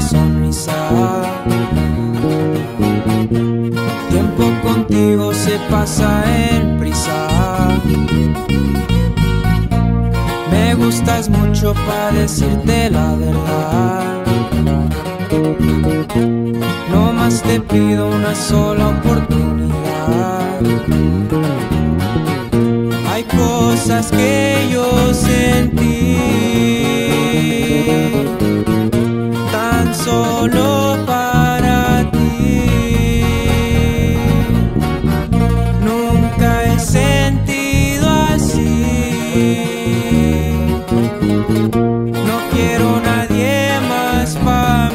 sonrisa. Tiempo contigo se pasa en prisa. Me gustas mucho para decirte la verdad. No más te pido una sola oportunidad. Hay cosas que yo sentí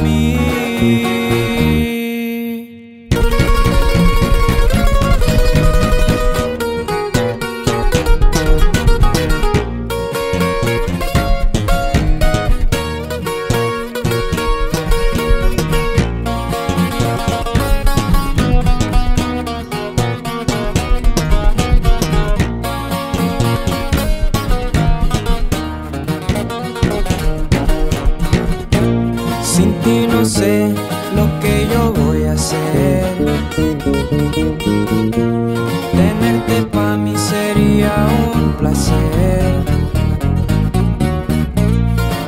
para Sin ti no sé lo que yo voy a hacer. Tenerte pa' mí sería un placer.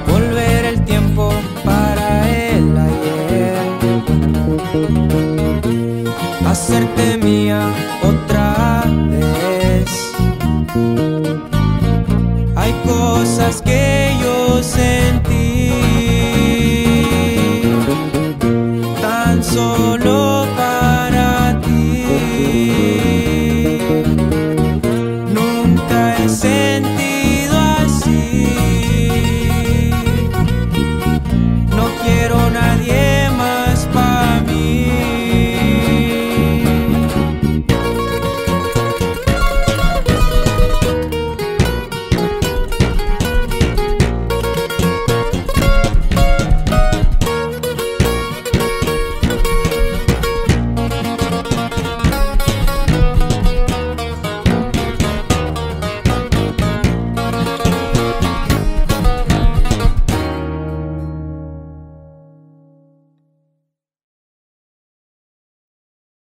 Volver el tiempo para el ayer. Hacerte mía otra